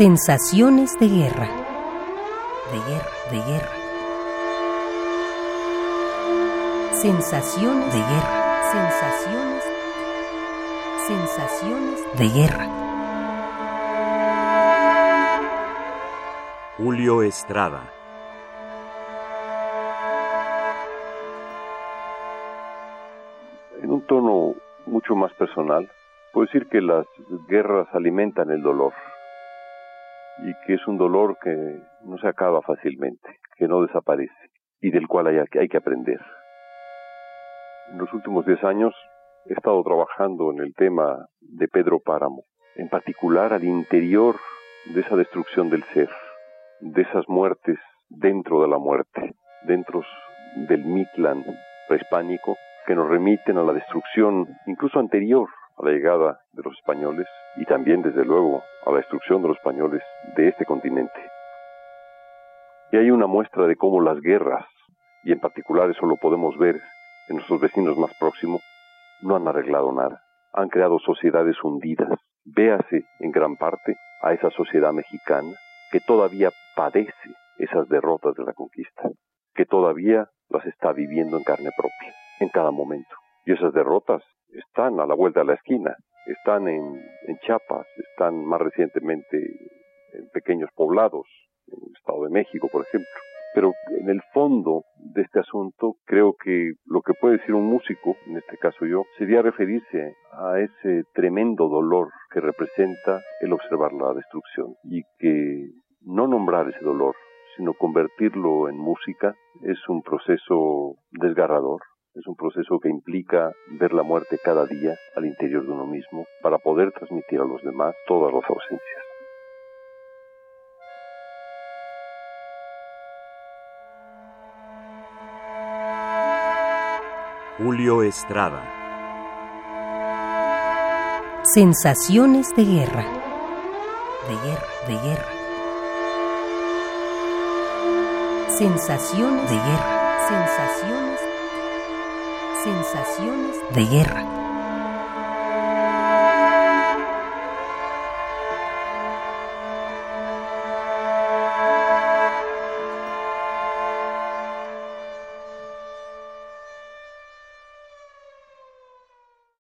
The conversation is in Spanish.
Sensaciones de guerra. De guerra, de guerra. Sensaciones de guerra. Sensaciones. Sensaciones de guerra. Julio Estrada. En un tono mucho más personal, puedo decir que las guerras alimentan el dolor y que es un dolor que no se acaba fácilmente, que no desaparece y del cual hay, hay que aprender. En los últimos diez años he estado trabajando en el tema de Pedro Páramo, en particular al interior de esa destrucción del ser, de esas muertes dentro de la muerte, dentro del Mitlan prehispánico, que nos remiten a la destrucción incluso anterior a la llegada de los españoles y también, desde luego, a la destrucción de los españoles de este continente. Y hay una muestra de cómo las guerras, y en particular eso lo podemos ver en nuestros vecinos más próximos, no han arreglado nada. Han creado sociedades hundidas. Véase en gran parte a esa sociedad mexicana que todavía padece esas derrotas de la conquista, que todavía las está viviendo en carne propia, en cada momento. Y esas derrotas están a la vuelta de la esquina, están en, en Chiapas, están más recientemente en pequeños poblados, en el Estado de México, por ejemplo. Pero en el fondo de este asunto, creo que lo que puede decir un músico, en este caso yo, sería referirse a ese tremendo dolor que representa el observar la destrucción y que no nombrar ese dolor, sino convertirlo en música, es un proceso desgarrador, es un proceso que implica ver la muerte cada día al interior de uno mismo para poder transmitir a los demás todas las ausencias. Julio Estrada. Sensaciones de guerra. De guerra, de guerra. Sensaciones de guerra. Sensaciones. Sensaciones de guerra.